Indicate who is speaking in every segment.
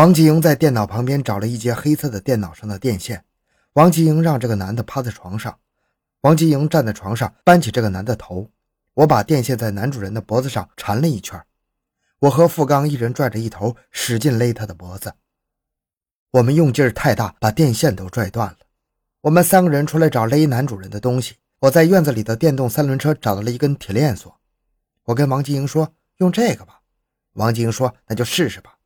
Speaker 1: 王吉英在电脑旁边找了一节黑色的电脑上的电线。王吉英让这个男的趴在床上，王吉英站在床上搬起这个男的头。我把电线在男主人的脖子上缠了一圈，我和富刚一人拽着一头，使劲勒他的脖子。我们用劲儿太大，把电线都拽断了。我们三个人出来找勒男主人的东西。我在院子里的电动三轮车找到了一根铁链锁。我跟王吉英说：“用这个吧。”王吉英说：“那就试试吧。”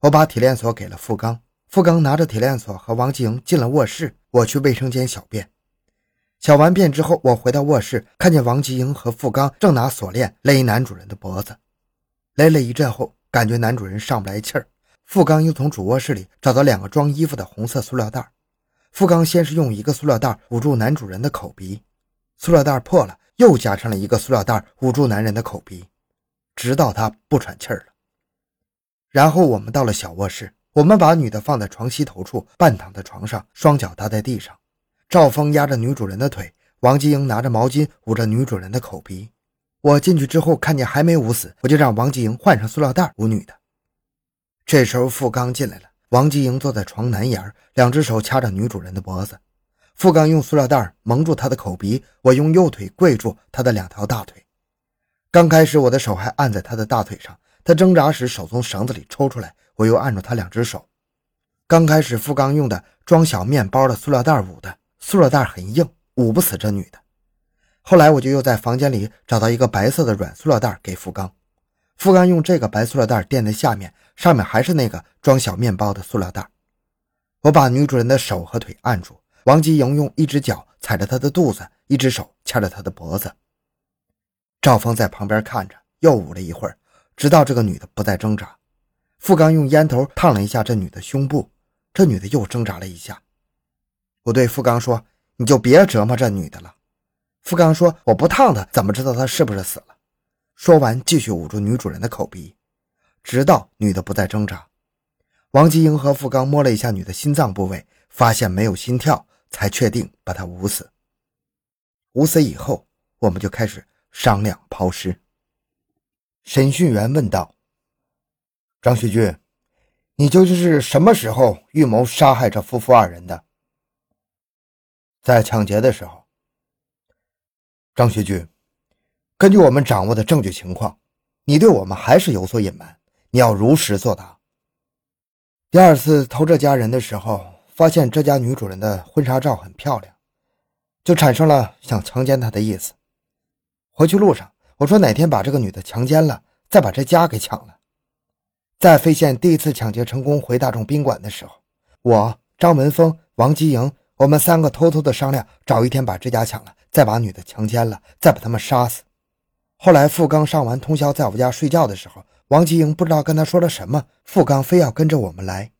Speaker 1: 我把铁链锁给了富刚，富刚拿着铁链锁和王吉英进了卧室。我去卫生间小便。小完便之后，我回到卧室，看见王吉英和富刚正拿锁链勒男主人的脖子。勒了一阵后，感觉男主人上不来气儿。富刚又从主卧室里找到两个装衣服的红色塑料袋。富刚先是用一个塑料袋捂住男主人的口鼻，塑料袋破了，又加上了一个塑料袋捂住男人的口鼻，直到他不喘气儿了。然后我们到了小卧室，我们把女的放在床西头处，半躺在床上，双脚搭在地上。赵峰压着女主人的腿，王继英拿着毛巾捂着女主人的口鼻。我进去之后看见还没捂死，我就让王继英换上塑料袋捂女的。这时候，富刚进来了。王继英坐在床南沿，两只手掐着女主人的脖子。富刚用塑料袋蒙住她的口鼻，我用右腿跪住她的两条大腿。刚开始，我的手还按在她的大腿上，他挣扎时手从绳子里抽出来，我又按住他两只手。刚开始，富刚用的装小面包的塑料袋捂的，塑料袋很硬，捂不死这女的。后来，我就又在房间里找到一个白色的软塑料袋给富刚。富刚用这个白塑料袋垫在下面，上面还是那个装小面包的塑料袋。我把女主人的手和腿按住，王吉莹用一只脚踩着她的肚子，一只手掐着她的脖子。赵峰在旁边看着，又捂了一会儿，直到这个女的不再挣扎。富刚用烟头烫了一下这女的胸部，这女的又挣扎了一下。我对富刚说：“你就别折磨这女的了。”富刚说：“我不烫她，怎么知道她是不是死了？”说完，继续捂住女主人的口鼻，直到女的不再挣扎。王吉英和富刚摸了一下女的心脏部位，发现没有心跳，才确定把她捂死。捂死以后，我们就开始商量抛尸。审讯员问道：“张学军，你究竟是什么时候预谋杀害这夫妇二人的？”在抢劫的时候。张学军。根据我们掌握的证据情况，你对我们还是有所隐瞒，你要如实作答。第二次偷这家人的时候，发现这家女主人的婚纱照很漂亮，就产生了想强奸她的意思。回去路上，我说哪天把这个女的强奸了，再把这家给抢了。在费县第一次抢劫成功回大众宾馆的时候，我、张文峰、王吉营，我们三个偷偷的商量，找一天把这家抢了，再把女的强奸了，再把他们杀死。后来，富刚上完通宵，在我家睡觉的时候，王吉英不知道跟他说了什么，富刚非要跟着我们来。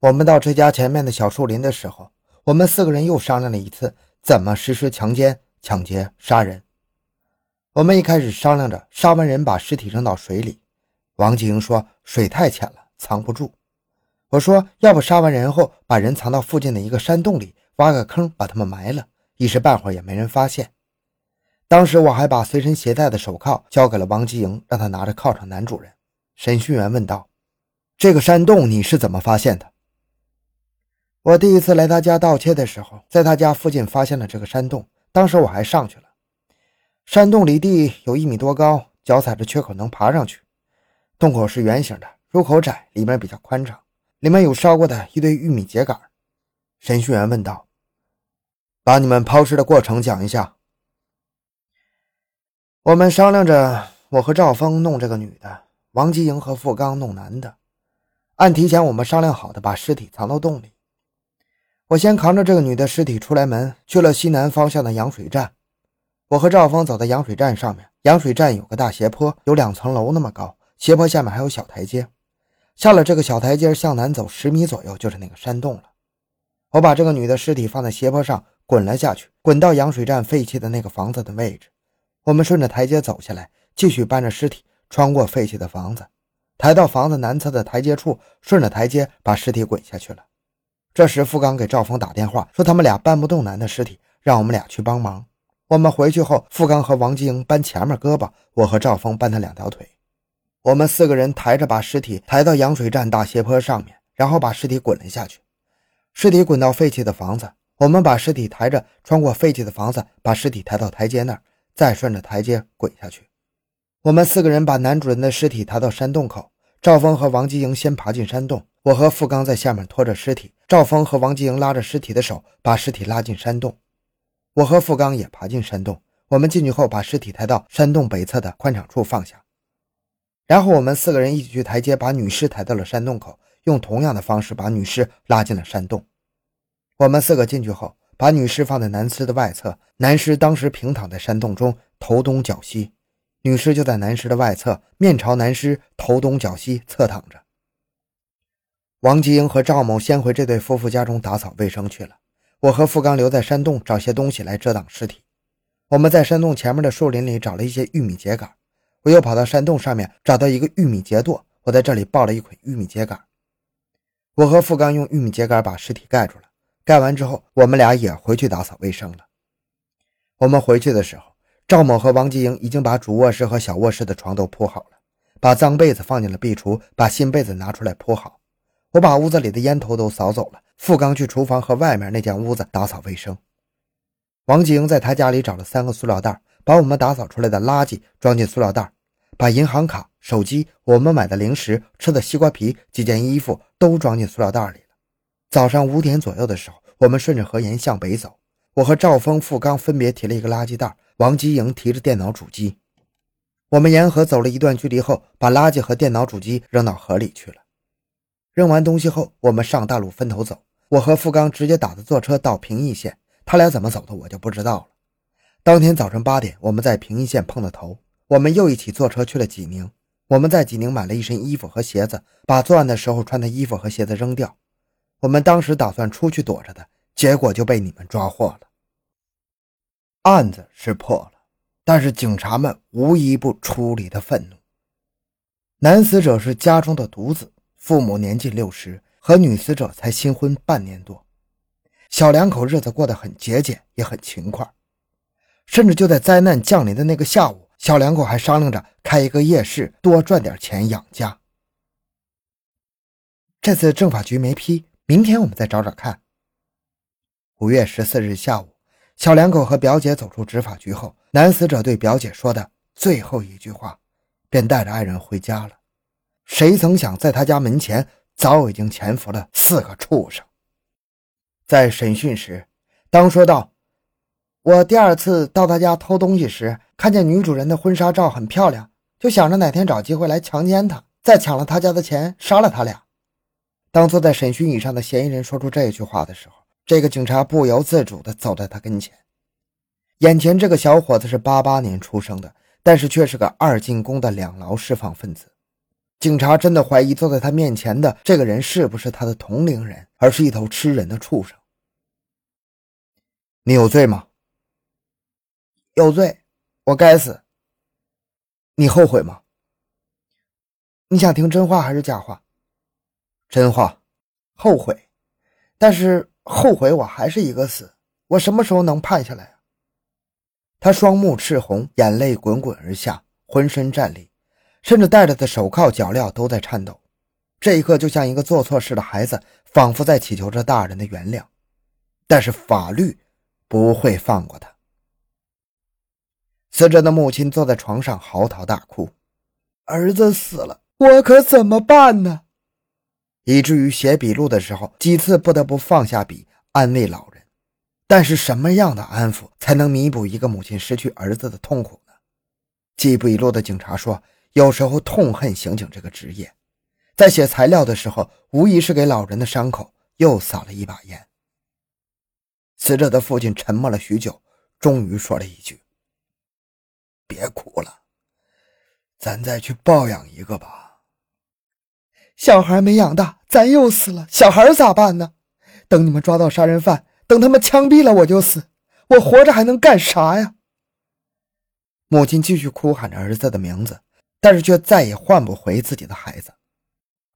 Speaker 1: 我们到这家前面的小树林的时候，我们四个人又商量了一次怎么实施强奸、抢劫、杀人。我们一开始商量着杀完人把尸体扔到水里，王吉英说水太浅了，藏不住。我说要不杀完人后把人藏到附近的一个山洞里，挖个坑把他们埋了，一时半会儿也没人发现。当时我还把随身携带的手铐交给了王吉营，让他拿着铐上男主人。审讯员问道：“这个山洞你是怎么发现的？”我第一次来他家盗窃的时候，在他家附近发现了这个山洞。当时我还上去了。山洞离地有一米多高，脚踩着缺口能爬上去。洞口是圆形的，入口窄，里面比较宽敞。里面有烧过的一堆玉米秸秆。审讯员问道：“把你们抛尸的过程讲一下。”我们商量着，我和赵峰弄这个女的，王吉英和付刚弄男的。按提前我们商量好的，把尸体藏到洞里。我先扛着这个女的尸体出来门，去了西南方向的羊水站。我和赵峰走在羊水站上面，羊水站有个大斜坡，有两层楼那么高，斜坡下面还有小台阶。下了这个小台阶，向南走十米左右，就是那个山洞了。我把这个女的尸体放在斜坡上，滚了下去，滚到羊水站废弃的那个房子的位置。我们顺着台阶走下来，继续搬着尸体穿过废弃的房子，抬到房子南侧的台阶处，顺着台阶把尸体滚下去了。这时，付刚给赵峰打电话说他们俩搬不动男的尸体，让我们俩去帮忙。我们回去后，付刚和王继英搬前面胳膊，我和赵峰搬他两条腿。我们四个人抬着把尸体抬到羊水站大斜坡上面，然后把尸体滚了下去。尸体滚到废弃的房子，我们把尸体抬着穿过废弃的房子，把尸体抬到台阶那儿，再顺着台阶滚下去。我们四个人把男主人的尸体抬到山洞口。赵峰和王吉营先爬进山洞，我和付刚在下面拖着尸体。赵峰和王吉营拉着尸体的手，把尸体拉进山洞。我和付刚也爬进山洞。我们进去后，把尸体抬到山洞北侧的宽敞处放下。然后我们四个人一起去台阶，把女尸抬到了山洞口，用同样的方式把女尸拉进了山洞。我们四个进去后，把女尸放在男尸的外侧，男尸当时平躺在山洞中，头东脚西。女尸就在男尸的外侧，面朝男尸，头东脚西，侧躺着。王吉英和赵某先回这对夫妇家中打扫卫生去了。我和付刚留在山洞找些东西来遮挡尸体。我们在山洞前面的树林里找了一些玉米秸秆。我又跑到山洞上面找到一个玉米秸垛，我在这里抱了一捆玉米秸秆。我和付刚用玉米秸秆把尸体盖住了。盖完之后，我们俩也回去打扫卫生了。我们回去的时候。赵某和王吉英已经把主卧室和小卧室的床都铺好了，把脏被子放进了壁橱，把新被子拿出来铺好。我把屋子里的烟头都扫走了。付刚去厨房和外面那间屋子打扫卫生。王吉英在他家里找了三个塑料袋，把我们打扫出来的垃圾装进塑料袋，把银行卡、手机、我们买的零食、吃的西瓜皮、几件衣服都装进塑料袋里了。早上五点左右的时候，我们顺着河沿向北走。我和赵峰、付刚分别提了一个垃圾袋。王吉莹提着电脑主机，我们沿河走了一段距离后，把垃圾和电脑主机扔到河里去了。扔完东西后，我们上大路分头走。我和付刚直接打的坐车到平邑县，他俩怎么走的我就不知道了。当天早晨八点，我们在平邑县碰了头，我们又一起坐车去了济宁。我们在济宁买了一身衣服和鞋子，把作案的时候穿的衣服和鞋子扔掉。我们当时打算出去躲着的，结果就被你们抓获了。案子是破了，但是警察们无一不出离的愤怒。男死者是家中的独子，父母年近六十，和女死者才新婚半年多，小两口日子过得很节俭，也很勤快，甚至就在灾难降临的那个下午，小两口还商量着开一个夜市，多赚点钱养家。这次政法局没批，明天我们再找找看。五月十四日下午。小两口和表姐走出执法局后，男死者对表姐说的最后一句话，便带着爱人回家了。谁曾想，在他家门前早已经潜伏了四个畜生。在审讯时，当说道：“我第二次到他家偷东西时，看见女主人的婚纱照很漂亮，就想着哪天找机会来强奸她，再抢了他家的钱，杀了他俩。”当坐在审讯椅上的嫌疑人说出这句话的时候。这个警察不由自主地走在他跟前。眼前这个小伙子是八八年出生的，但是却是个二进宫的两劳释放分子。警察真的怀疑坐在他面前的这个人是不是他的同龄人，而是一头吃人的畜生。你有罪吗？
Speaker 2: 有罪，我该死。
Speaker 1: 你后悔吗？
Speaker 2: 你想听真话还是假话？
Speaker 1: 真话。
Speaker 2: 后悔，但是。后悔我还是一个死，我什么时候能判下来啊？
Speaker 1: 他双目赤红，眼泪滚滚而下，浑身战栗，甚至戴着的手铐脚镣都在颤抖。这一刻就像一个做错事的孩子，仿佛在祈求着大人的原谅。但是法律不会放过他。死者的母亲坐在床上嚎啕大哭：“
Speaker 2: 儿子死了，我可怎么办呢？”
Speaker 1: 以至于写笔录的时候，几次不得不放下笔安慰老人。但是，什么样的安抚才能弥补一个母亲失去儿子的痛苦呢？记笔录的警察说，有时候痛恨刑警这个职业。在写材料的时候，无疑是给老人的伤口又撒了一把盐。死者的父亲沉默了许久，终于说了一句：“别哭了，咱再去抱养一个吧。”
Speaker 2: 小孩没养大，咱又死了。小孩咋办呢？等你们抓到杀人犯，等他们枪毙了，我就死。我活着还能干啥呀？
Speaker 1: 母亲继续哭喊着儿子的名字，但是却再也换不回自己的孩子。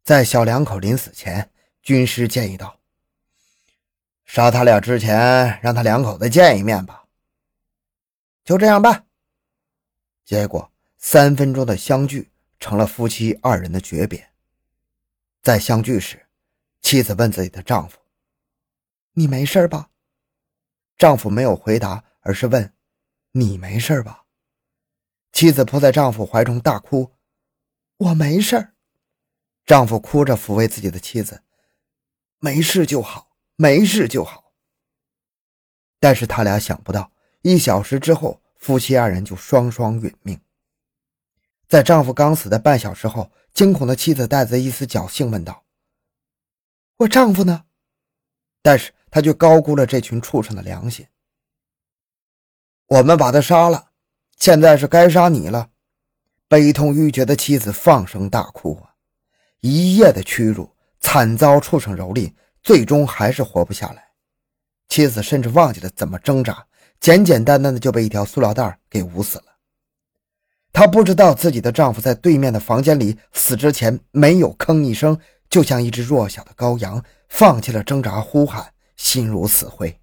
Speaker 1: 在小两口临死前，军师建议道：“杀他俩之前，让他两口子见一面吧。”
Speaker 2: 就这样办。
Speaker 1: 结果三分钟的相聚。成了夫妻二人的诀别。在相聚时，妻子问自己的丈夫：“
Speaker 2: 你没事吧？”
Speaker 1: 丈夫没有回答，而是问：“你没事吧？”妻子扑在丈夫怀中大哭：“
Speaker 2: 我没事。”
Speaker 1: 丈夫哭着抚慰自己的妻子：“没事就好，没事就好。”但是他俩想不到，一小时之后，夫妻二人就双双殒命。在丈夫刚死的半小时后，惊恐的妻子带着一丝侥幸问道：“
Speaker 2: 我丈夫呢？”
Speaker 1: 但是他却高估了这群畜生的良心。我们把他杀了，现在是该杀你了。悲痛欲绝的妻子放声大哭啊！一夜的屈辱，惨遭畜生蹂躏，最终还是活不下来。妻子甚至忘记了怎么挣扎，简简单单的就被一条塑料袋给捂死了。她不知道自己的丈夫在对面的房间里死之前没有吭一声，就像一只弱小的羔羊，放弃了挣扎呼喊，心如死灰。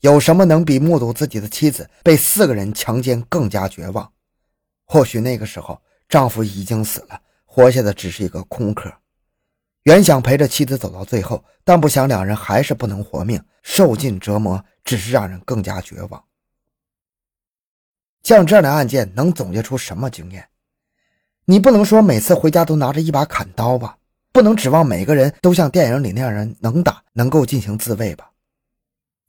Speaker 1: 有什么能比目睹自己的妻子被四个人强奸更加绝望？或许那个时候丈夫已经死了，活下的只是一个空壳。原想陪着妻子走到最后，但不想两人还是不能活命，受尽折磨，只是让人更加绝望。像这样的案件能总结出什么经验？你不能说每次回家都拿着一把砍刀吧？不能指望每个人都像电影里那样人能打，能够进行自卫吧？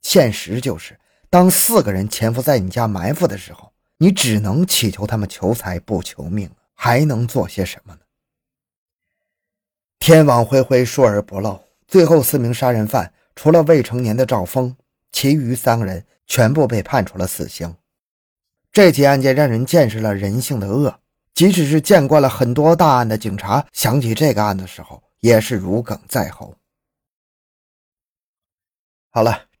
Speaker 1: 现实就是，当四个人潜伏在你家埋伏的时候，你只能祈求他们求财不求命，还能做些什么呢？天网恢恢，疏而不漏。最后四名杀人犯，除了未成年的赵峰，其余三个人全部被判处了死刑。这起案件让人见识了人性的恶，即使是见惯了很多大案的警察，想起这个案的时候，也是如鲠在喉。好了，